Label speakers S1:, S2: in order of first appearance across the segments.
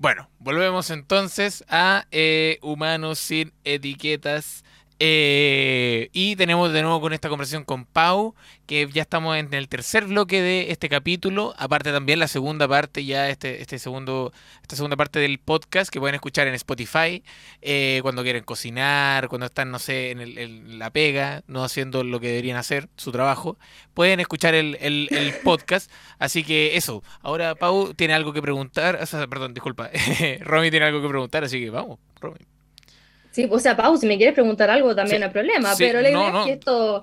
S1: Bueno, volvemos entonces a eh, Humanos sin etiquetas. Eh, y tenemos de nuevo con esta conversación con Pau, que ya estamos en el tercer bloque de este capítulo, aparte también la segunda parte, ya este, este segundo, esta segunda parte del podcast que pueden escuchar en Spotify, eh, cuando quieren cocinar, cuando están, no sé, en, el, la pega, no haciendo lo que deberían hacer, su trabajo, pueden escuchar el, el podcast. Así que eso, ahora Pau tiene algo que preguntar, perdón, disculpa, Romy tiene algo que preguntar, así que vamos, Romy.
S2: Sí, o sea, Pau, si me quieres preguntar algo también no hay problema, pero la idea es que esto...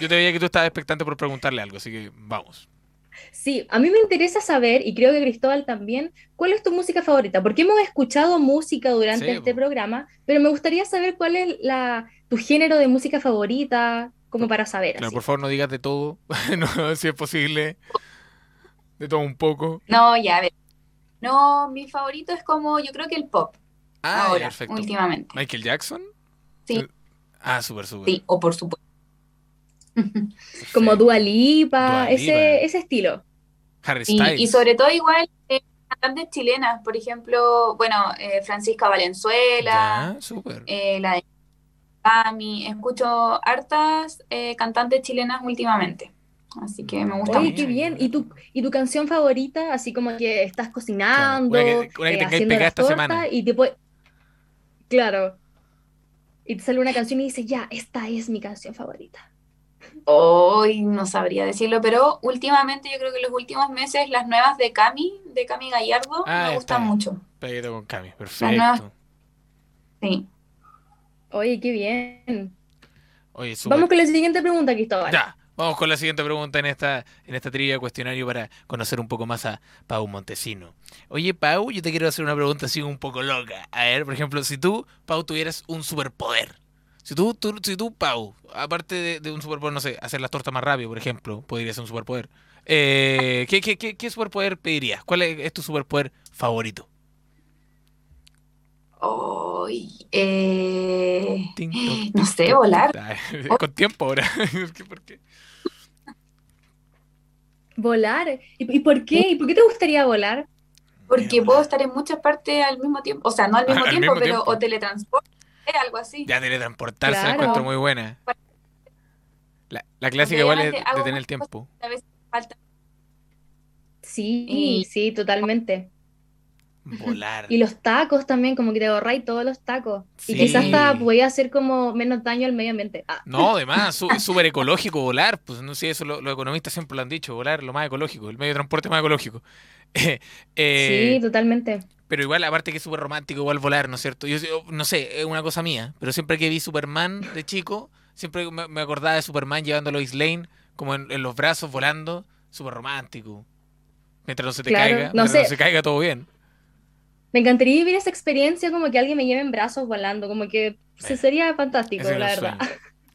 S1: Yo te veía que tú estabas expectante por preguntarle algo, así que vamos.
S2: Sí, a mí me interesa saber, y creo que Cristóbal también, ¿cuál es tu música favorita? Porque hemos escuchado música durante este programa, pero me gustaría saber cuál es la, tu género de música favorita, como para saber.
S1: Claro, por favor, no digas de todo, no, si es posible, de todo un poco.
S3: No, ya, a ver. No, mi favorito es como, yo creo que el pop. Ah, ahora, perfecto. últimamente.
S1: ¿Michael Jackson?
S3: Sí.
S1: Ah, súper, súper.
S3: Sí, o por supuesto.
S2: Como Dua Lipa, Ese, ese estilo.
S1: Harry Styles.
S3: Y, sobre todo igual eh, cantantes chilenas, por ejemplo, bueno, eh, Francisca Valenzuela, eh, la de Cami, escucho hartas eh, cantantes chilenas últimamente. Así que me gusta
S2: Oye, qué bien. ¿Y tu, ¿Y tu canción favorita? Así como que estás cocinando, haciendo la torta y te puede... Claro. Y te sale una canción y dices, ya, esta es mi canción favorita.
S3: Hoy no sabría decirlo, pero últimamente yo creo que los últimos meses las nuevas de Cami, de Cami Gallardo, ah, me gustan mucho.
S1: Peguito con Cami, perfecto.
S3: Sí.
S2: Oye, qué bien. Vamos con la siguiente pregunta, Cristóbal.
S1: Ya. Vamos con la siguiente pregunta en esta, en esta trivia cuestionario para conocer un poco más a Pau Montesino. Oye, Pau, yo te quiero hacer una pregunta así un poco loca. A ver, por ejemplo, si tú, Pau, tuvieras un superpoder. Si tú, tú, si tú Pau, aparte de, un superpoder, no sé, hacer las tortas más rápido, por ejemplo, podría ser un superpoder. Eh, ¿qué, qué, qué, qué superpoder pedirías? ¿Cuál es, tu superpoder favorito?
S3: Eh, no sé, volar.
S1: Con tiempo ahora. ¿Por qué?
S2: Volar. ¿Y, por qué? ¿Y por qué te gustaría volar?
S3: Porque puedo estar en muchas partes al mismo tiempo. O sea, no al mismo, tiempo, pero o teletransporte, algo así.
S1: Ya teletransportarse me encuentro muy buena. La, la clásica igual es de tener el tiempo.
S2: Sí, sí, totalmente.
S1: Volar.
S2: Y los tacos también, como que te ahorráis todos los tacos. Y quizás hasta podía hacer como menos daño al medio ambiente. Ah.
S1: No, además, es súper ecológico volar. Pues no sé, eso los economistas siempre lo han dicho, volar lo más ecológico, el medio de transporte más ecológico.
S2: Eh, sí, totalmente.
S1: Pero igual, aparte que es súper romántico igual volar, ¿no es cierto? Yo no sé, es una cosa mía, pero siempre que vi Superman de chico, siempre me, acordaba de Superman llevando a Lois Lane como en, los brazos volando, súper romántico. Mientras no se te caiga, no, se caiga todo bien.
S2: Me encantaría vivir esa experiencia como que alguien me lleve en brazos volando, como que se sería fantástico, la verdad.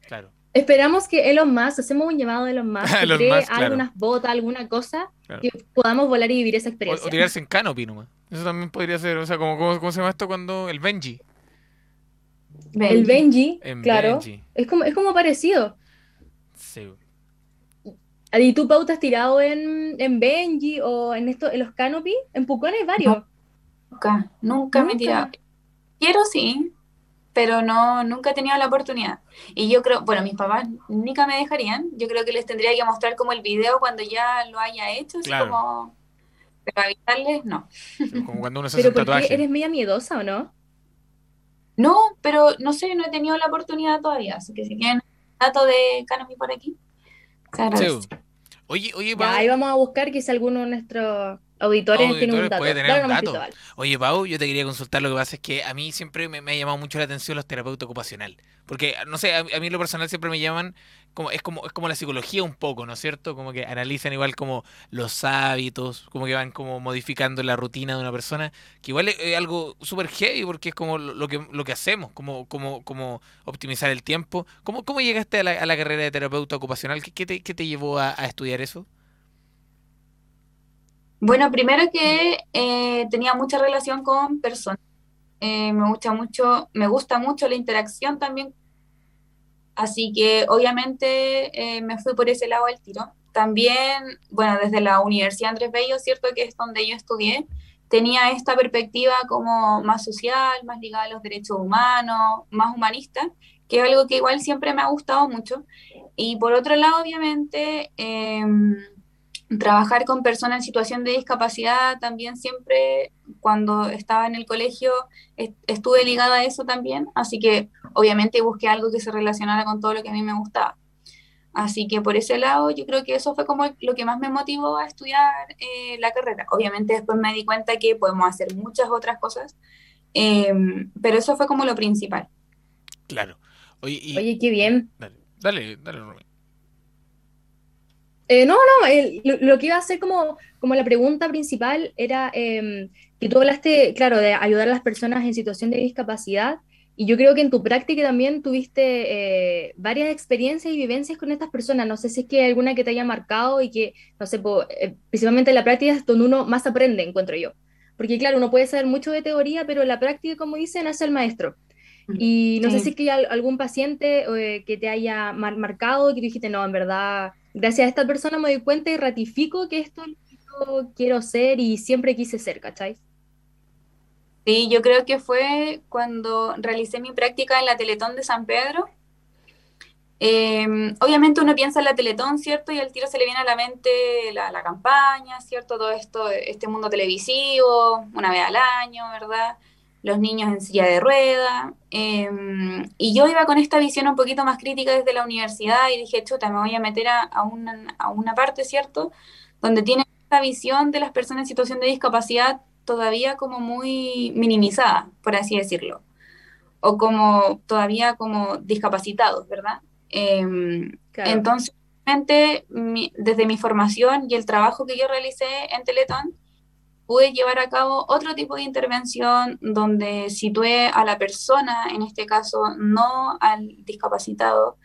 S1: Claro.
S2: Esperamos que Elon Musk, hacemos un llamado de Elon Musk, que cree algunas botas, alguna cosa, que podamos volar y vivir esa experiencia.
S1: O, tirarse en canopy nomás. Eso también podría ser, o sea, como, ¿cómo, se llama esto cuando? El Benji.
S2: El Benji, claro. Es, como, es como parecido.
S1: Sí.
S2: ¿Y tú, Pau, te has tirado en, en Benji o en, esto, en los canopy? En Pucón hay varios.
S3: Nunca, nunca, me he tirado. Quiero sí, pero no, nunca he tenido la oportunidad. Y yo creo, bueno, mis papás nunca me dejarían. Yo creo que les tendría que mostrar como el video cuando ya lo haya hecho, así como. Pero avisarles, no.
S1: Como cuando uno se ¿Pero
S2: porque eres media miedosa o no?
S3: No, pero no sé, no he tenido la oportunidad todavía. Así que si tienen dato de Canopy por aquí,
S1: sí. Oye, oye,
S2: ahí vamos a buscar que es alguno de nuestros auditores, un dato.
S1: Tener un dato. Oye, Pau, yo te quería consultar. Lo que pasa es que a mí siempre me, ha llamado mucho la atención los terapeutas ocupacionales. Porque, no sé, a, mí lo personal siempre me llaman, como es como es como la psicología un poco, ¿no es cierto? Como que analizan igual como los hábitos, como que van como modificando la rutina de una persona, que igual es, algo súper heavy porque es como lo, que lo que hacemos, como como como optimizar el tiempo. ¿Cómo, cómo llegaste a la, carrera de terapeuta ocupacional? ¿Qué, te, qué te llevó a estudiar eso?
S3: Bueno, primero que eh, tenía mucha relación con personas. Eh, me gusta mucho, me gusta mucho la interacción también. Así que obviamente eh, me fui por ese lado del tiro. También, bueno, desde la Universidad Andrés Bello, cierto que es donde yo estudié, tenía esta perspectiva como más social, más ligada a los derechos humanos, más humanista, que es algo que igual siempre me ha gustado mucho. Y por otro lado, obviamente, em, trabajar con personas en situación de discapacidad también siempre, cuando estaba en el colegio, estuve ligada a eso también, así que obviamente busqué algo que se relacionara con todo lo que a mí me gustaba. Así que por ese lado yo creo que eso fue como lo que más me motivó a estudiar eh, la carrera. Obviamente después me di cuenta que podemos hacer muchas otras cosas, em, pero eso fue como lo principal.
S1: Claro.
S2: Oye, qué bien.
S1: Dale, dale, dale
S2: eh, no, no, lo, que iba a hacer como, como la pregunta principal era em, que tú hablaste, claro, de ayudar a las personas en situación de discapacidad, y yo creo que en tu práctica también tuviste eh, varias experiencias y vivencias con estas personas. No sé si es que hay alguna que te haya marcado y que, no sé, eh, principalmente en la práctica es donde uno más aprende, encuentro yo. Porque claro, uno puede saber mucho de teoría, pero la práctica, como dicen, hace el maestro. Y no sé si es que hay algún paciente que te haya marcado y que dijiste, no, en verdad gracias a esta persona me doy cuenta y ratifico que esto yo quiero ser y siempre quise ser, ¿cachai?
S3: Sí, yo creo que fue cuando realicé mi práctica en la Teletón de San Pedro. Em, obviamente uno piensa en la Teletón, ¿cierto? Y al tiro se le viene a la mente la, la campaña, ¿cierto? Todo esto, este mundo televisivo, una vez al año, ¿verdad? Los niños en silla de rueda. Em, y yo iba con esta visión un poquito más crítica desde la universidad y dije, chuta, me voy a meter a, una, a una, parte, ¿cierto? Donde tiene esta visión de las personas en situación de discapacidad todavía como muy minimizada, por así decirlo. O como todavía como discapacitados, ¿verdad? Em, entonces, desde mi formación y el trabajo que yo realicé en Teletón, pude llevar a cabo otro tipo de intervención donde situé a la persona, en este caso no al discapacitado,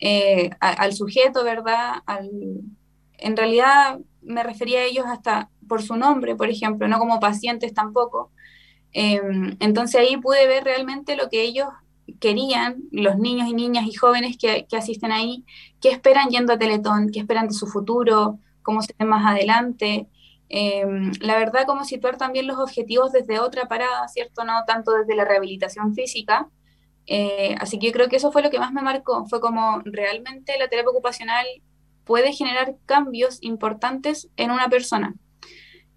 S3: eh, al sujeto, ¿verdad? en realidad me refería a ellos hasta por su nombre, por ejemplo, no como pacientes tampoco. Em, entonces ahí pude ver realmente lo que ellos querían, los niños y niñas y jóvenes que, que asisten ahí, qué esperan yendo a Teletón, qué esperan de su futuro, cómo se ven más adelante. Em, la verdad, como situar también los objetivos desde otra parada, ¿cierto? No tanto desde la rehabilitación física. Eh, así que yo creo que eso fue lo que más me marcó, fue como realmente la terapia ocupacional puede generar cambios importantes en una persona.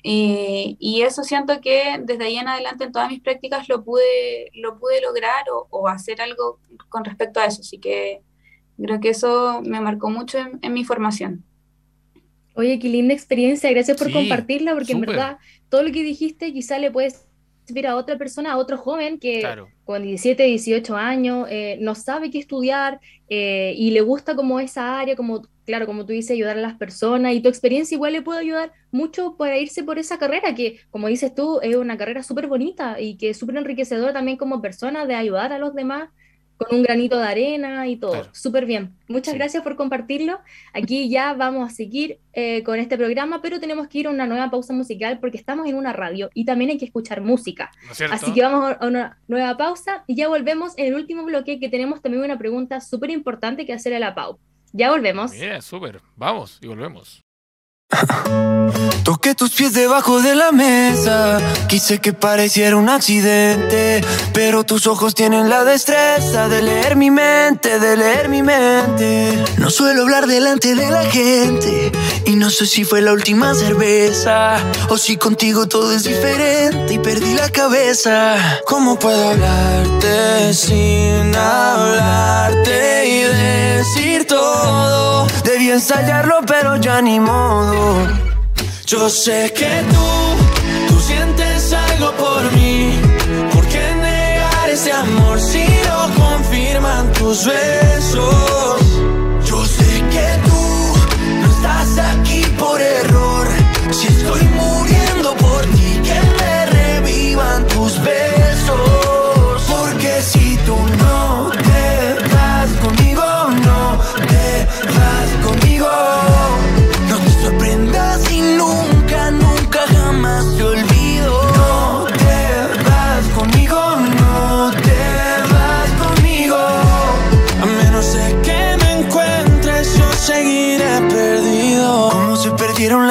S3: Eh, y eso siento que desde ahí en adelante en todas mis prácticas lo pude, lo pude lograr o, hacer algo con respecto a eso. Así que creo que eso me marcó mucho en mi formación.
S2: Oye, qué linda experiencia, gracias por compartirla, porque en verdad todo lo que dijiste quizá le puede servir a otra persona, a otro joven que con 17, 18 años eh, no sabe qué estudiar eh, y le gusta como esa área, como, claro, como tú dices, ayudar a las personas y tu experiencia igual le puede ayudar mucho para irse por esa carrera que, como dices tú, es una carrera súper bonita y que es súper enriquecedora también como persona de ayudar a los demás con un granito de arena y todo. Súper bien. Muchas gracias por compartirlo. Aquí ya vamos a seguir eh, con este programa, pero tenemos que ir a una nueva pausa musical porque estamos en una radio y también hay que escuchar música. Así que vamos a una nueva pausa y ya volvemos en el último bloque que tenemos también una pregunta súper importante que hacer a la Pau. Ya volvemos.
S1: Bien, súper. Vamos y volvemos.
S4: Toqué tus pies debajo de la mesa. Quise que pareciera un accidente. Pero tus ojos tienen la destreza de leer mi mente, de leer mi mente. No suelo hablar delante de la gente. Y no sé si fue la última cerveza. O si contigo todo es diferente y perdí la cabeza. ¿Cómo puedo hablarte sin hablarte y decir todo? Ensayarlo, pero ya ni modo. Yo sé que tú, tú sientes algo por mí. ¿Por qué negar ese amor si lo confirman tus besos?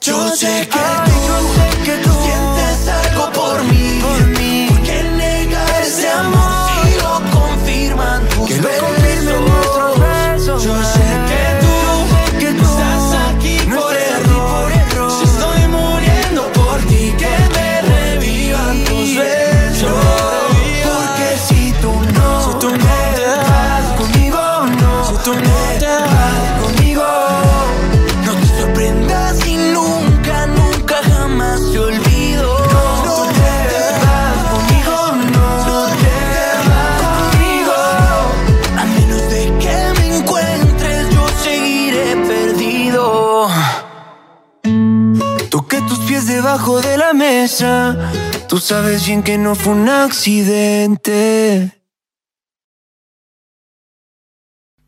S4: Yo sé que tú, yo sé que tú sientes algo por mí. Por mí. ¿Por qué negar ese amor si lo confirman tus que besos? Lo nuestros besos. Yo de la mesa. Tú sabes bien que no fue un accidente.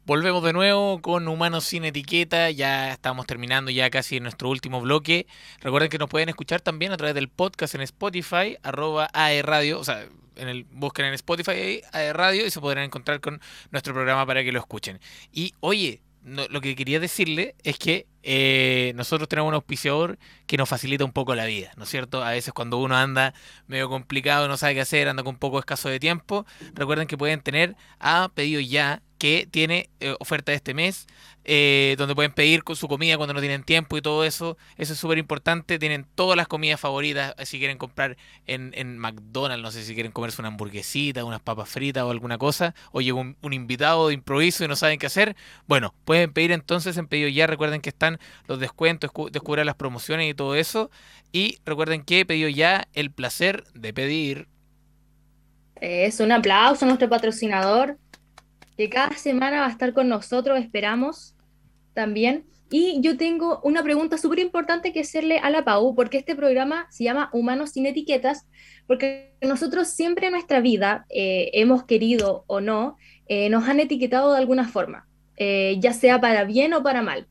S1: Volvemos de nuevo con Humanos sin Etiqueta. Ya estamos terminando ya casi nuestro último bloque. Recuerden que nos pueden escuchar también a través del podcast en Spotify, arroba AE Radio. O sea, en el, busquen en Spotify AE Radio y se podrán encontrar con nuestro programa para que lo escuchen. Y oye, no- lo que quería decirle es que eh, nosotros tenemos un auspiciador que nos facilita un poco la vida, ¿no es cierto? A veces cuando uno anda medio complicado, no sabe qué hacer, anda con un poco escaso de tiempo, recuerden que pueden tener a pedido ya que tiene eh, oferta de este mes, eh, donde pueden pedir su comida cuando no tienen tiempo y todo eso. Eso es súper importante. Tienen todas las comidas favoritas. eh, Si quieren comprar en, McDonald's, no sé si quieren comerse una hamburguesita, unas papas fritas o alguna cosa, o llega un, invitado de improviso y no saben qué hacer. Bueno, pueden pedir entonces en pedido ya. Recuerden que están los descuentos, escu- descubrir las promociones y todo eso. Y recuerden que pedido ya el placer de pedir.
S2: Es un aplauso a nuestro patrocinador, que cada semana va a estar con nosotros, esperamos también. Y yo tengo una pregunta súper importante que hacerle a la Pau, porque este programa se llama Humanos sin Etiquetas, porque nosotros siempre en nuestra vida, eh, hemos querido o no, eh, nos han etiquetado de alguna forma, eh, ya sea para bien o para mal.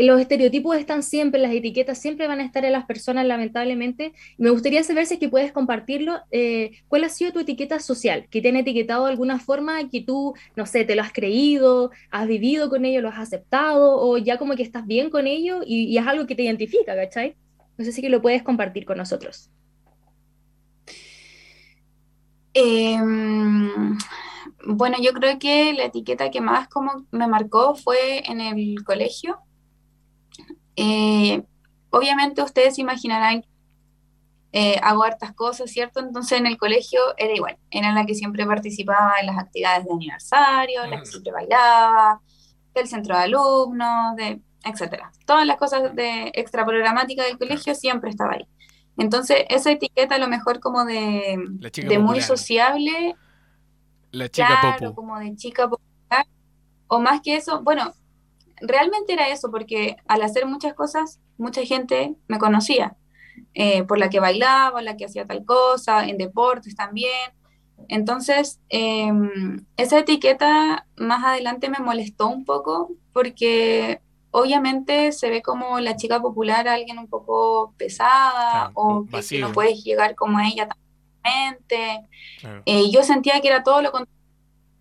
S2: Los estereotipos están siempre, las etiquetas siempre van a estar en las personas, lamentablemente, me gustaría saber si es que puedes compartirlo. eh, ¿cuál ha sido tu etiqueta social? ¿Que te han etiquetado de alguna forma que tú, no sé, te lo has creído, has vivido con ello, lo has aceptado o ya como que estás bien con ello y, es algo que te identifica, ¿cachai? No sé si lo puedes compartir con nosotros.
S3: Em, bueno, yo creo que la etiqueta que más como me marcó fue en el colegio. Eh, obviamente ustedes imaginarán, eh, hago hartas cosas, ¿cierto? Entonces en el colegio era igual, era la que siempre participaba en las actividades de aniversario, la que siempre bailaba, del centro de alumnos, de, etcétera. Todas las cosas de extra programática del colegio siempre estaba ahí. Entonces esa etiqueta a lo mejor como de, muy sociable,
S1: La chica
S3: Claro,
S1: popu.
S3: como de chica popular. O más que eso, bueno, realmente era eso, porque al hacer muchas cosas, mucha gente me conocía, eh, por la que bailaba, la que hacía tal cosa, en deportes también. Entonces, em, esa etiqueta más adelante me molestó un poco, porque obviamente se ve como la chica popular alguien un poco pesada, o que, no puedes llegar como a ella tan fácilmente.
S1: Claro.
S3: Eh, yo sentía que era todo lo contrario.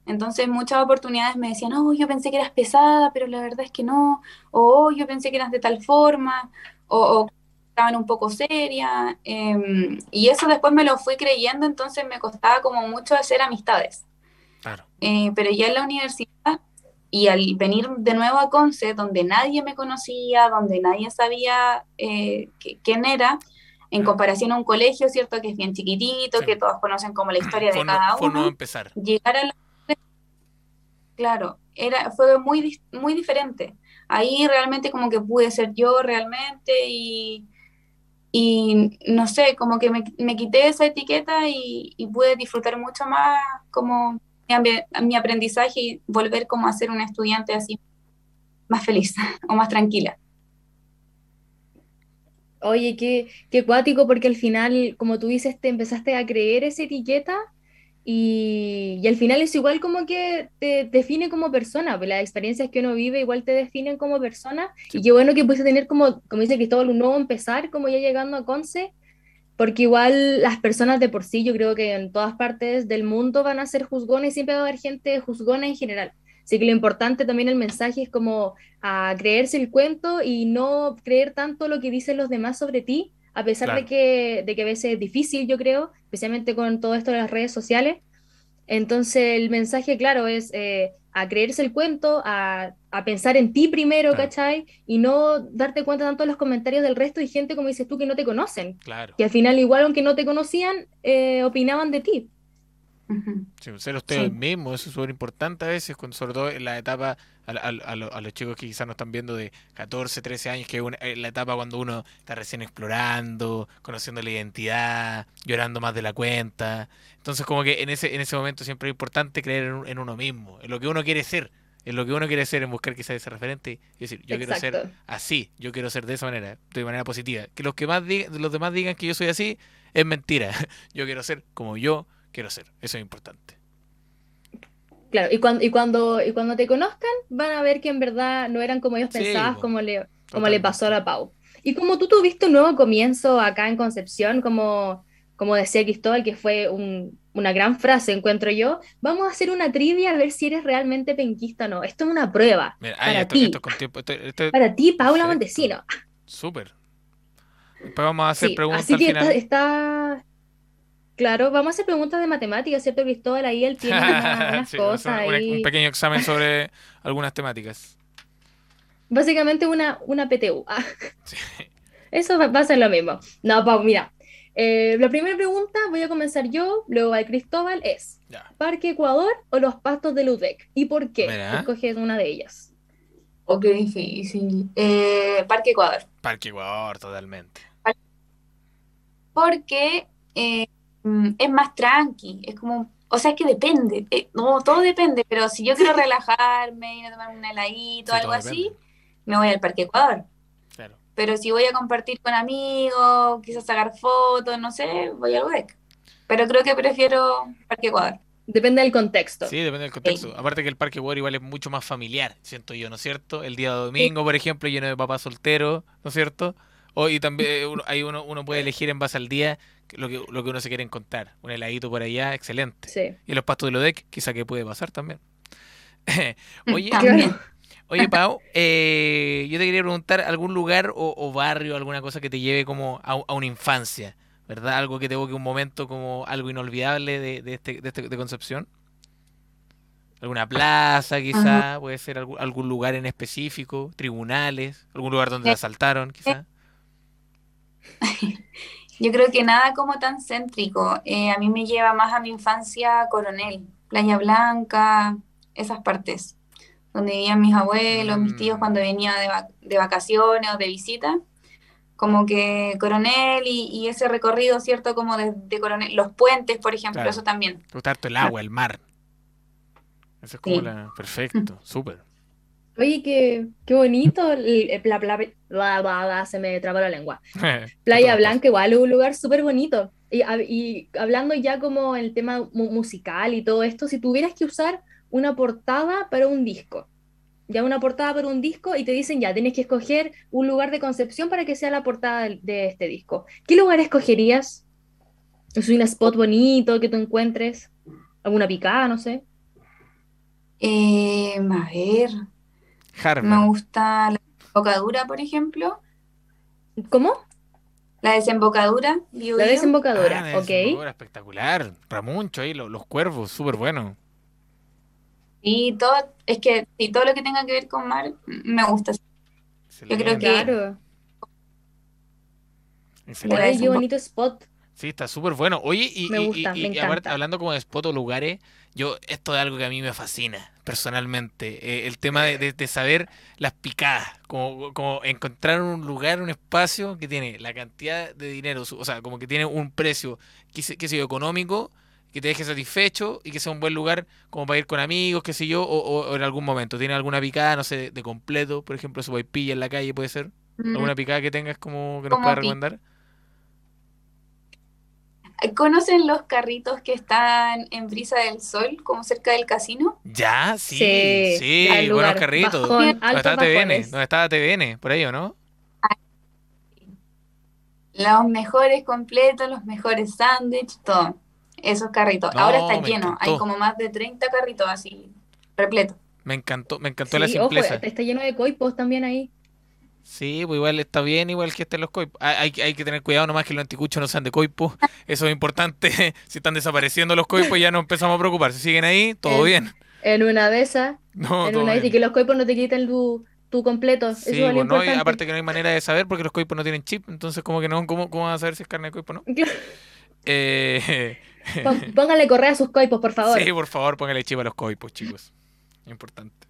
S3: Entonces, muchas oportunidades me decían, oh, yo pensé que eras pesada, pero la verdad es que no. O "Oh, yo pensé que eras de tal forma. O, o estaban un poco serias. em, y eso después me lo fui creyendo, entonces me costaba como mucho hacer amistades.
S1: Claro.
S3: Eh, pero ya en la universidad y al venir de nuevo a Conce, donde nadie me conocía, donde nadie sabía eh, qui- quién era, en comparación a un colegio, ¿cierto? Que es bien chiquitito,
S1: Sí.
S3: que todos conocen como la historia de cada uno
S1: empezar.
S3: llegar a la claro, era, fue muy, muy diferente. Ahí realmente como que pude ser yo realmente y, y no sé, como que me, me quité esa etiqueta y, pude disfrutar mucho más como mi aprendizaje y volver como a ser una estudiante así más feliz o más tranquila.
S2: Oye, qué, qué cuático, porque al final, como tú dices, te empezaste a creer esa etiqueta y, y al final es igual como que te define como persona, pues las experiencias que uno vive igual te definen como persona. Y qué bueno que puedes tener como, como dice Cristóbal, un nuevo empezar, como ya llegando a Conce, porque igual las personas de por sí, yo creo que en todas partes del mundo van a ser juzgones y siempre va a haber gente juzgona en general. Así que lo importante también el mensaje es como a creerse el cuento y no creer tanto lo que dicen los demás sobre ti, a pesar
S1: Claro.
S2: de, que, de que a veces es difícil, yo creo, especialmente con todo esto de las redes sociales. Entonces el mensaje, claro, es eh, a creerse el cuento, a, a pensar en ti primero,
S1: Claro.
S2: ¿cachai? Y no darte cuenta tanto de los comentarios del resto y gente, como dices tú, que no te conocen.
S1: Claro.
S2: Que al final, igual, aunque no te conocían, eh, opinaban de ti.
S1: Sí, ser ustedes
S3: Sí.
S1: mismos, eso es súper importante a veces, cuando, sobre todo en la etapa, a, a- a lo- a los chicos que quizás no están viendo de 14, 13 años, que es una- eh, la etapa cuando uno está recién explorando, conociendo la identidad, llorando más de la cuenta. Entonces como que en ese, en ese momento siempre es importante creer en, un- en uno mismo, en lo que uno quiere ser, en lo que uno quiere ser, en buscar quizás ese referente y decir, yo quiero ser así, yo quiero ser de esa manera, de manera positiva. Que los que más digan, los demás digan que yo soy así, es mentira. Yo quiero ser como yo quiero ser. Eso es importante.
S2: Claro, y cuando, y cuando, y cuando te conozcan, van a ver que en verdad no eran como ellos
S1: Sí,
S2: como le, como le pasó a la Pau. Y como tú tuviste un nuevo comienzo acá en Concepción, como, como decía Cristóbal, que fue un- una gran frase, encuentro yo, vamos a hacer una trivia a ver si eres realmente penquista o no. Esto es una prueba
S1: Mira,
S2: para ti, para ti, Paula. Montesino.
S1: súper. Después vamos a hacer
S2: Sí,
S1: preguntas
S2: así
S1: al
S2: que
S1: final.
S2: está, está- claro, vamos a hacer preguntas de matemáticas, ¿cierto, Cristóbal? Ahí él tiene una- unas
S1: Sí,
S2: cosas ahí.
S1: un pequeño examen sobre algunas temáticas.
S2: Básicamente una, una PTU. Ah,
S1: Sí.
S2: Eso va, va a ser lo mismo. No, Pau, mira. eh, la primera pregunta, voy a comenzar yo, luego va Cristóbal, es
S1: Ya.
S2: ¿Parque Ecuador o los pastos de Ludec? ¿Y por qué
S1: Mira.
S2: escoges una de ellas?
S3: Qué difícil. Eh, Parque Ecuador.
S1: Parque Ecuador, totalmente.
S3: Porque eh, mm, es más tranqui. Es como, o sea, es que depende. eh, no, todo depende. Pero si yo quiero relajarme, ir a tomar un heladito,
S1: Sí,
S3: algo así, me voy al Parque Ecuador.
S1: Claro.
S3: Pero si voy a compartir con amigos, quizás sacar fotos, no sé, voy al UDEC. Pero creo que prefiero Parque Ecuador.
S2: Depende del contexto.
S1: Sí, depende del contexto. Aparte que el Parque Ecuador igual es mucho más familiar, siento yo, ¿no es cierto? El día domingo, por ejemplo, lleno de papás solteros, ¿no es cierto? O, y también eh, uno, ahí uno, uno puede elegir en base al día lo que, lo que uno se quiere encontrar. Un heladito por allá, excelente.
S2: Sí.
S1: Y los pastos de Lodec, quizá que puede pasar también. Oye,
S3: También.
S1: oye Pau, eh, yo te quería preguntar algún lugar o, o barrio, alguna cosa que te lleve como a, a una infancia, ¿verdad? Algo que te evoque un momento como algo inolvidable de, de, este, de, este- de Concepción. ¿Alguna plaza quizá? Puede ser algún, algún lugar en específico, tribunales, algún lugar donde te
S3: Eh,
S1: asaltaron quizá.
S3: Yo creo que nada como tan céntrico. Eh, a mí me lleva más a mi infancia Coronel, Playa Blanca, esas partes, donde vivían mis abuelos, mis tíos
S1: Mm.
S3: cuando venía de, va- de vacaciones o de visita. Como que Coronel y, y ese recorrido, ¿cierto? Como de, de Coronel, los puentes, por ejemplo,
S1: Claro.
S3: eso también.
S1: Te gusta harto el agua, el mar. Eso es como
S3: Sí.
S1: la... Perfecto, súper.
S2: Oye, qué, qué bonito. bla, bla, bla, bla, bla, bla, se me traba la lengua.
S1: Playa
S2: Blanca igual es un lugar súper bonito. Y, hab- y hablando ya como el tema mu- musical y todo esto, si tuvieras que usar una portada para un disco, ya una portada para un disco y te dicen ya, tienes que escoger un lugar de Concepción para que sea la portada del- de, este disco. ¿Qué lugar escogerías? ¿Es un spot bonito que tú encuentres? ¿Alguna picada, no sé?
S3: Eh, a ver,
S1: Harvard.
S3: me gusta la desembocadura, por ejemplo.
S2: ¿Cómo?
S3: La desembocadura, Biu
S2: La desembocadura,
S1: Ah,
S2: ok.
S1: desembocadura, espectacular. Ramuncho ahí, lo- los, cuervos, súper bueno.
S3: Y todo, es que sí, todo lo que tenga que ver con mar me gusta. creo
S1: Excelente,
S3: que-
S2: Claro.
S1: excelente.
S2: Qué bonito spot.
S1: Sí, está súper bueno. Oye, y,
S2: Me
S1: y-
S2: gusta,
S1: y-
S2: me
S1: y aparte,
S2: encanta.
S1: hablando como de spot o lugares, yo, esto es algo que a mí me fascina, personalmente. Eh, el tema de, de- de saber las picadas, como, como encontrar un lugar, un espacio que tiene la cantidad de dinero, o sea, como que tiene un precio, qué sé, yo, económico, que te deje satisfecho y que sea un buen lugar como para ir con amigos, qué sé yo, o, o- o en algún momento. ¿Tiene alguna picada, no sé, de, de completo, por ejemplo, su pilla en la calle puede ser? ¿Alguna picada que tengas como que nos pueda recomendar?
S3: ¿Conocen los carritos que están en Brisa del Sol, como cerca del casino?
S1: Ya, sí,
S2: Sí,
S1: sí, buenos
S2: lugar,
S1: carritos.
S2: bajón,
S1: ¿Dónde estaba TVN? ¿Dónde estaba TVN? Por ahí, ¿o no?
S3: Los mejores completos, los mejores sándwiches, todo. Esos carritos.
S1: No,
S3: Ahora está lleno. Hay como más de 30 carritos así, repletos.
S1: Me encantó, me encantó la
S2: Sí, ojo,
S1: simpleza.
S2: está lleno de coipos también ahí.
S1: Sí, pues igual está bien, igual que estén los coipos. Hay, que tener cuidado nomás que los anticuchos no sean de coipo. Eso es importante. si están desapareciendo los coipos ya no empezamos a preocupar. Si siguen ahí, todo bien.
S2: En una de esas,
S1: No,
S2: en una y que los coipos no te quiten tu, tu completo.
S1: Sí,
S2: Eso es lo
S1: pues, no, y aparte que no hay manera de saber porque los coipos no tienen chip, entonces como que no, ¿cómo, cómo van a saber si es carne de coipo o no? Eh,
S2: Pónganle correa a sus coipos, por favor.
S1: sí, por favor, póngale chip a los coipos, chicos. Importante.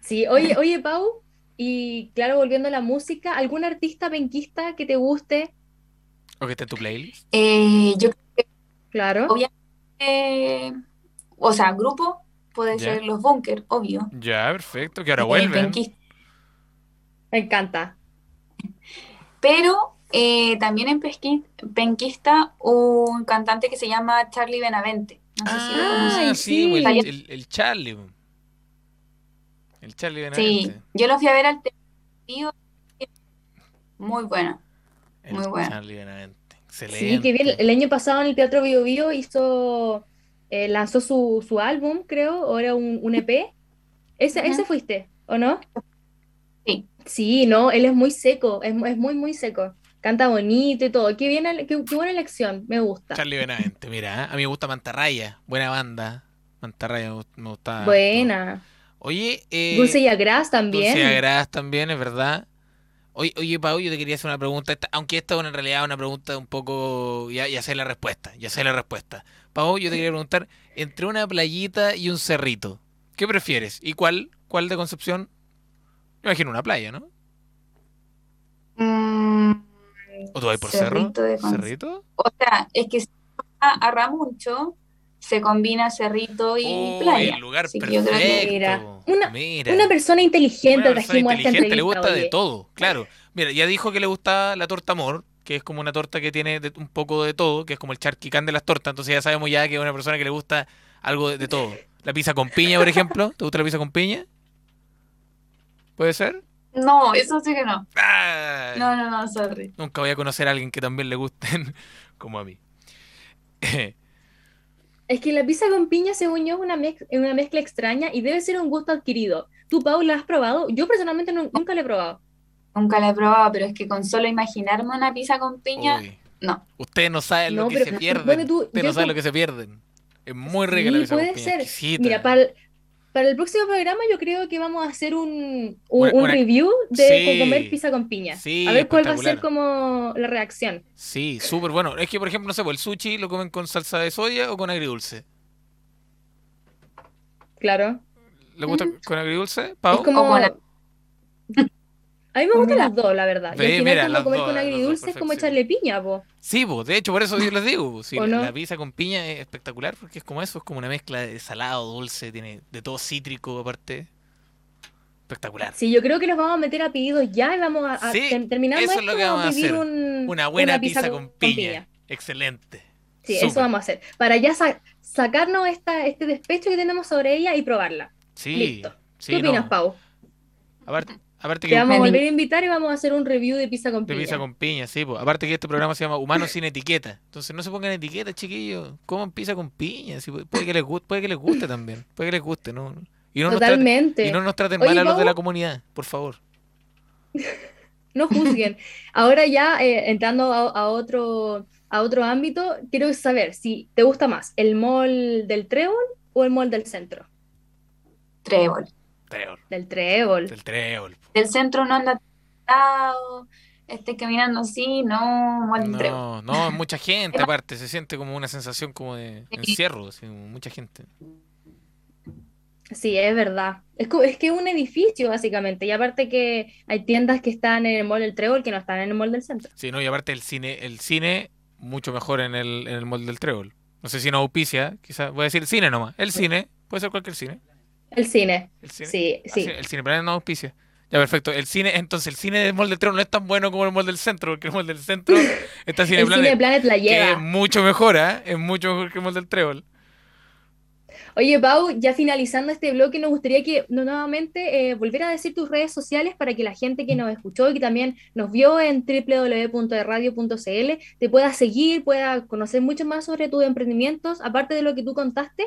S2: Sí, oye, oye, Pau, y claro, volviendo a la música, ¿algún artista penquista que te guste?
S1: O que esté en tu playlist.
S3: Eh, yo
S2: Claro.
S3: Obviamente. eh, o sea, grupo puede
S1: Ya.
S3: ser los Bunker, obvio.
S1: Ya, perfecto, que ahora
S3: Eh,
S1: vuelven.
S3: penquista.
S2: Me encanta.
S3: Pero eh, también en pesqui- penquista un cantante que se llama Charlie Benavente. No sé si lo
S1: Ah, pues,
S2: sí.
S1: el, el, el Charlie. El Charlie
S3: Sí,
S1: Benavente.
S3: yo lo fui a ver al tío. Muy bueno.
S1: El
S3: muy bueno.
S1: Charlie Benavente.
S2: Sí,
S1: Excelente.
S2: que bien. El año pasado en el Teatro Bio Bio hizo, eh, lanzó su, su álbum, creo, o era un, un EP. Ese, ese fuiste, ¿o no?
S3: Sí.
S2: Sí, no, él es muy seco, es, es muy, muy seco. Canta bonito y todo. Qué bien, qué, qué buena elección, me gusta.
S1: Charlie Benavente, mira, ¿eh? a mí me gusta Mantarraya, buena banda. Mantarraya me me gusta.
S2: Buena.
S1: Oye, eh,
S2: Dulce y Agras también.
S1: Dulce Agras también, es verdad. Oye, oye, Pau, yo te quería hacer una pregunta, esta- aunque esta es en realidad una pregunta un poco, ya, ya sé la respuesta, ya sé la respuesta. Pau, yo te quería preguntar, entre una playita y un cerrito, ¿qué prefieres? ¿Y cuál? ¿Cuál de Concepción? Me imagino una playa, ¿no?
S3: Mm,
S1: ¿O tú vas por cerro?
S3: Cerrito de Conce-
S1: ¿Cerrito?
S3: O sea, es que si a, a Ramucho se combina cerrito y
S1: Oh,
S3: playa.
S1: el lugar
S3: Así que yo creo que-
S1: perfecto.
S2: Mira, una-
S1: Mira.
S2: Una persona inteligente
S1: Una persona
S2: trajimos a esta
S1: inteligente, le gusta de todo, claro. Mira, ya dijo que le gusta la torta amor, que es como una torta que tiene de- un poco de todo, que es como el charquicán de las tortas, entonces ya sabemos ya que es una persona que le gusta algo de, de todo. La pizza con piña, por ejemplo, ¿te gusta la pizza con piña? ¿Puede ser?
S3: No, eso sí que no.
S1: Ay,
S3: No, no, no, sorry.
S1: Nunca voy a conocer a alguien que también le gusten como a mí.
S2: Es que la pizza con piña, según yo, es una, mez- es una mezcla extraña y debe ser un gusto adquirido. ¿Tú, Pau, la has probado? Yo personalmente nu- nunca la he probado.
S3: Nunca la he probado, pero es que con solo imaginarme una pizza con piña,
S1: Uy,
S3: no.
S1: ustedes no saben lo
S2: No,
S1: que
S2: pero
S1: se pierden.
S2: tú,
S1: Ustedes no saben lo que se pierden. Es muy rica la pizza con
S2: puede ser. Mira, para para el próximo programa yo creo que vamos a hacer un, un,
S1: Una-
S2: un
S1: una-
S2: review de
S1: Sí.
S2: comer pizza con piña.
S1: Sí,
S2: a ver cuál va a ser como la reacción.
S1: Sí, súper bueno. Es que, por ejemplo, no sé, pues el sushi lo comen con salsa de soya o con agridulce.
S2: Claro.
S1: ¿Le gusta
S2: Mm.
S1: con agridulce,
S2: Es
S1: Pau?
S2: como...
S3: O con la-
S2: A mí me gustan las dos, la verdad. Y
S1: Ve,
S2: al final
S1: mira, las
S2: comer
S1: dos,
S2: con agridulce es como echarle piña, po.
S1: Sí, pues, de hecho, por eso yo les digo, sí,
S2: ¿O
S1: la,
S2: no?
S1: la pizza con piña es espectacular porque es como eso, es como una mezcla de salado, dulce, tiene de todo cítrico aparte. Espectacular.
S2: Sí, yo creo que nos vamos a meter a pedidos ya y vamos a, a-
S1: Sí,
S2: ter- terminando
S1: eso es lo que vamos a hacer.
S2: un-
S1: Una buena pizza,
S2: con-
S1: con,
S2: con
S1: piña. Excelente.
S2: Sí, eso vamos a hacer. Para ya sa- sacarnos esta, este despecho que tenemos sobre ella y probarla.
S1: Sí,
S2: Listo.
S1: sí,
S2: ¿Qué opinas,
S1: no.
S2: Pau?
S1: Aparte, aparte que
S2: vamos a volver a invitar y vamos a hacer un review de pizza con
S1: de
S2: piña.
S1: pizza con piña, sí, pues. Aparte que este programa se llama Humanos sin etiqueta. Entonces no se pongan etiquetas, chiquillos. Coman pizza con piña. sí, puede- que les guste, puede que les guste también. Puede que les guste, ¿no? Y no nos traten,
S2: Totalmente.
S1: y no nos traten
S2: Oye,
S1: mal a los de la comunidad, por favor.
S2: No juzguen. Ahora ya eh, entrando a, a otro, a otro ámbito, quiero saber si te gusta más el mall del Trébol o el mall del centro.
S3: Trébol.
S1: Trébol,
S2: Del Trébol.
S1: del trébol. po.
S3: Del centro no anda atado, esté caminando así, no, mal trébol.
S1: No, no, es mucha gente aparte. Se siente como una sensación como de encierro, así, mucha gente.
S2: Sí, es verdad. Es que es un edificio, básicamente. Y aparte que hay tiendas que están en el mall del Trébol que no están en el mall del centro.
S1: Sí, no, y aparte el cine, el cine mucho mejor en el, en el mall del trébol. No sé si no auspicia, quizás voy a decir cine nomás. El cine, puede ser cualquier cine.
S2: El cine.
S1: El cine.
S2: Sí,
S1: Ah,
S2: sí.
S1: El cine, pero no auspicia. Ya, perfecto. El cine, entonces, el cine del Mall del no es tan bueno como el Mall del Centro, porque el Mall del Centro está Cine
S2: el
S1: Planet,
S2: Cine Planet la
S1: que
S2: lleva.
S1: es mucho mejor, ¿ah? Es mucho mejor que el Mall del Trébol.
S2: Oye, Pau, ya finalizando este bloque, nos gustaría que nuevamente eh, volviera a decir tus redes sociales para que la gente que nos escuchó y que también nos vio en www.radio.cl te pueda seguir, pueda conocer mucho más sobre tus emprendimientos, aparte de lo que tú contaste.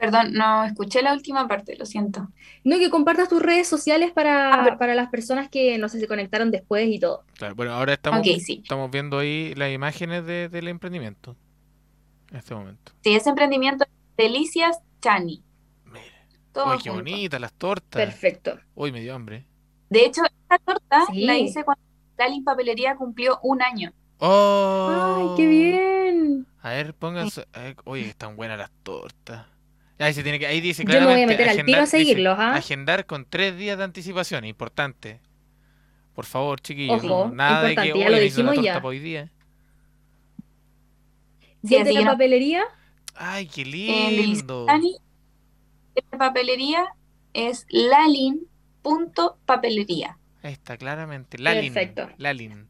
S3: Perdón, no escuché la última parte, lo siento.
S2: No, que compartas tus redes sociales para,
S3: Ah, pero-
S2: para las personas que no sé, se conectaron después y todo.
S1: Claro, bueno, ahora estamos,
S3: sí.
S1: estamos viendo ahí las imágenes de- del emprendimiento. En este momento.
S3: Sí, ese emprendimiento es Delicias Chani.
S1: Mira.
S3: Todo
S1: Uy, qué
S3: junto.
S1: bonitas las tortas.
S2: Perfecto.
S1: Uy, me dio hambre.
S3: De hecho, esta torta
S2: Sí.
S3: la hice cuando Lali Papelería cumplió un año.
S1: ¡Oh!
S2: ¡Ay, qué bien!
S1: A ver, pónganse. a ver, oye, están buenas las tortas. Ahí, se tiene que, ahí dice
S2: Yo me voy a
S1: claramente
S2: meter al tiro a seguirlos, ¿ah?
S1: agendar con tres días de anticipación, importante. Por favor, chiquillos.
S2: Ojo,
S1: no, nada de que
S2: importante, ya
S1: "Oye,
S2: lo
S1: necesito una
S2: dijimos
S1: torta
S2: ya.
S1: hoy día.
S3: Sí,
S2: ¿Desde
S3: así
S2: la papelería?
S1: Ay, qué
S3: Delicias
S1: lindo.
S3: La papelería es lalin.papelería.
S1: Ahí está, claramente. Lalin.
S2: Perfecto.
S1: Lalin.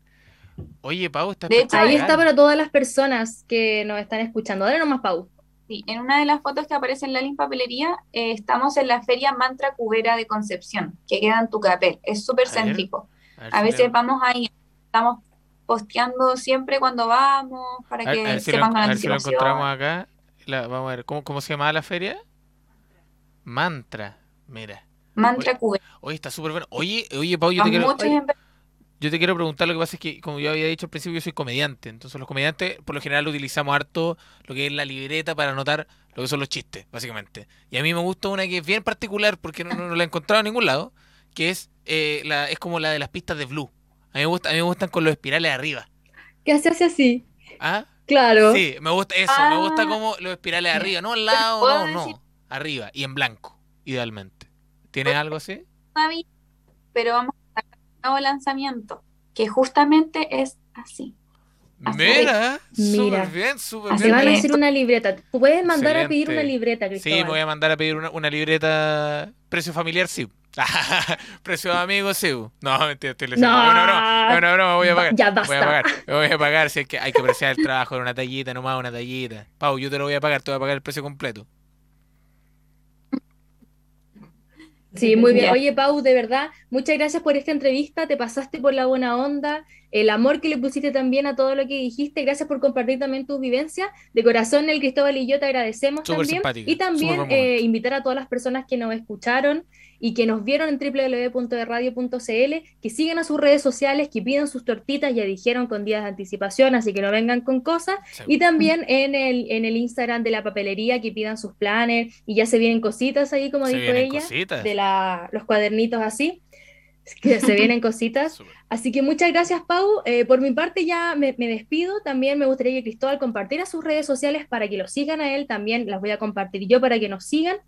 S1: Oye, Pau, está
S3: De hecho.
S2: Ahí está para todas las personas que nos están escuchando. Dale nomás, Pau.
S3: Sí, en una de las fotos que aparece en Lalin Papelería, eh, estamos en la Feria Mantra Cubera de Concepción, que queda en Tucapel. Es súper
S1: A ver,
S3: céntrico. A
S1: si
S3: veces vamos ahí, estamos posteando siempre cuando vamos, para
S1: a
S3: que
S1: a si lo,
S3: sepan con
S1: a ver si lo encontramos acá. La- vamos a ver, ¿cómo, cómo se llamaba la feria? Mantra. Mira.
S3: Mantra Cubera.
S1: Oye, está súper bueno. Oye, oye, Pau, yo te quiero, yo te quiero preguntar, lo que pasa es que, como yo había dicho al principio, yo soy comediante. Entonces, los comediantes, por lo general, utilizamos harto lo que es la libreta para anotar lo que son los chistes, básicamente. Y a mí me gusta una que es bien particular, porque no, la he encontrado en ningún lado, que es, eh, la, es como la de las pistas de Blue. A mí me, gusta, a mí me gustan con los espirales arriba.
S2: ¿Qué se hace así?
S1: ¿Ah?
S2: Claro.
S1: Sí, me gusta eso, me gusta
S3: Ah.
S1: como los espirales arriba, no al lado,
S3: ¿Puedo
S1: no,
S3: decir?
S1: no, arriba y en blanco, idealmente. ¿Tienes algo así?
S3: Navi, pero vamos nuevo lanzamiento, que justamente es así. Así
S1: Mira,
S2: Mira.
S1: súper bien, súper bien.
S2: van a hacer una libreta. Tú puedes mandar a pedir una libreta,
S1: Sí,
S2: Cristóbal.
S1: me voy a mandar a pedir una, una libreta precio familiar, sí. precio de amigo, sí. No, mentira, estoy leyendo.
S2: No.
S1: Broma, es una broma, voy a pagar.
S2: ya
S1: Voy a
S2: basta.
S1: pagar, voy a pagar. Si es que hay que apreciar el trabajo de una tallita, nomás una tallita. Pau, yo te lo voy a pagar, te voy a pagar el precio completo.
S2: Sí, muy bien. Oye, Pau, de verdad, muchas gracias por esta entrevista. Te pasaste por la buena onda, el amor que le pusiste también a todo lo que dijiste. Gracias por compartir también tus vivencias. De corazón, el Cristóbal y yo te agradecemos
S1: Súper
S2: también.
S1: simpática,
S2: Y también eh, invitar a todas las personas que nos escucharon y que nos vieron en www.radio.cl, que sigan a sus redes sociales, que pidan sus tortitas, ya dijeron con días de anticipación, así que no vengan con cosas.
S1: Sí.
S2: Y también en el, en el Instagram de la papelería que pidan sus planes y ya se vienen cositas ahí, como
S1: Se
S2: dijo ella,
S1: cositas.
S2: de la, los cuadernitos así, que se vienen cositas. Así que muchas gracias, Pau. Eh, por mi parte ya me, me despido. También me gustaría que Cristóbal compartiera sus redes sociales para que lo sigan a él. También las voy a compartir yo para que nos sigan.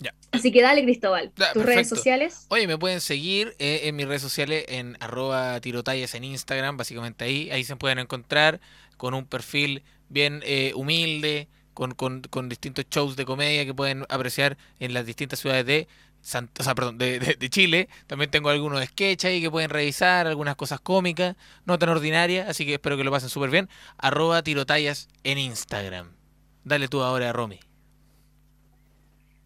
S1: Ya.
S2: Así que dale, Cristóbal,
S1: Ya,
S2: tus redes sociales.
S1: Oye, me pueden seguir eh, en mis redes sociales en arroba tirotallas en Instagram, básicamente ahí, ahí se pueden encontrar con un perfil bien eh, humilde, con, con, con distintos shows de comedia que pueden apreciar en las distintas ciudades de, o sea, perdón, de, de- de Chile. También tengo algunos sketches ahí que pueden revisar, algunas cosas cómicas, no tan ordinarias, así que espero que lo pasen súper bien. Arroba tirotallas en Instagram. Dale tú ahora, Romy.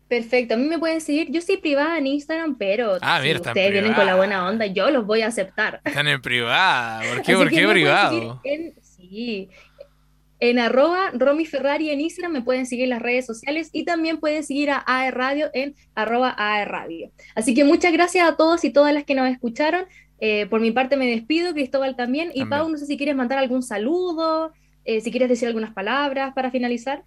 S2: Perfecto, a mí me pueden seguir. Yo soy privada en Instagram, pero
S1: Ah,
S2: si
S1: mira,
S2: ustedes vienen con la buena onda, yo los voy a aceptar.
S1: Están en privada. ¿Por qué? ¿Por qué privado?
S2: En, sí, en arroba Romy Ferrari en Instagram me pueden seguir en las redes sociales y también pueden seguir a AE Radio en arroba AE Radio. Así que muchas gracias a todos y todas las que nos escucharon. Eh, por mi parte me despido, Cristóbal también. Y
S1: También.
S2: Pau, no sé si quieres mandar algún saludo, eh, si quieres decir algunas palabras para finalizar.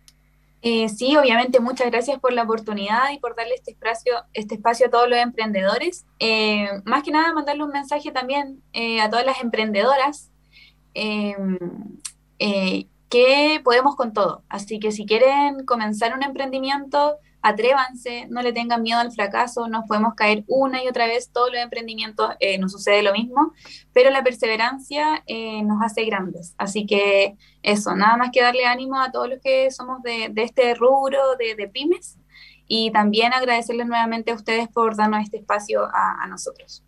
S3: Eh, sí, obviamente, muchas gracias por la oportunidad y por darle este espacio, este espacio a todos los emprendedores. Eh, más que nada, mandarle un mensaje también eh, a todas las emprendedoras eh, eh, que podemos con todo. Así que si quieren comenzar un emprendimiento, atrévanse, no le tengan miedo al fracaso, nos podemos caer una y otra vez, todos los emprendimientos eh, nos sucede lo mismo, pero la perseverancia eh, nos hace grandes. Así que eso, nada más que darle ánimo a todos los que somos de, este rubro de pymes y también agradecerles nuevamente a ustedes por darnos este espacio a, nosotros.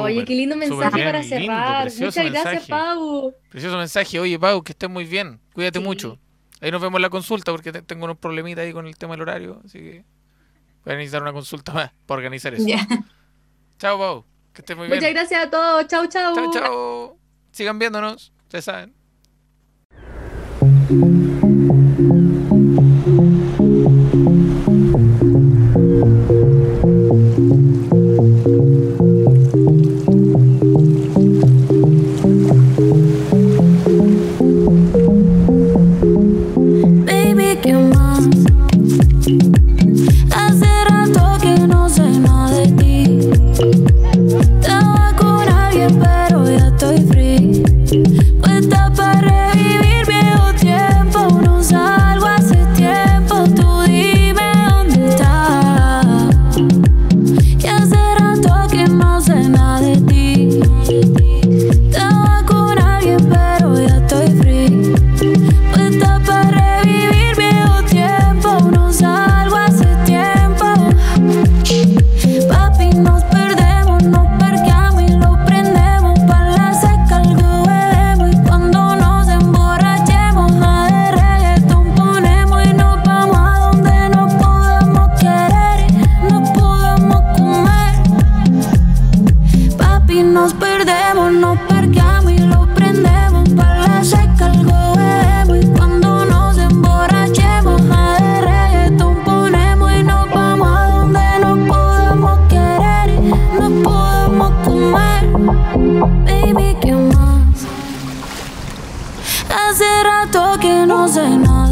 S2: Oye, qué lindo mensaje para cerrar. Muchas gracias, Pau.
S1: Precioso mensaje. Oye, Pau, que estés muy bien. Cuídate mucho. Ahí nos vemos en la consulta porque tengo unos problemitas ahí con el tema del horario. Así que voy a necesitar una consulta más para organizar eso. Chao, Pau. Que estés muy bien.
S2: Muchas gracias a todos. Chao, chao.
S1: Chao, chao. Sigan viéndonos. Ustedes saben.
S5: Estaba con alguien, pero ya hace rato que no sé nada.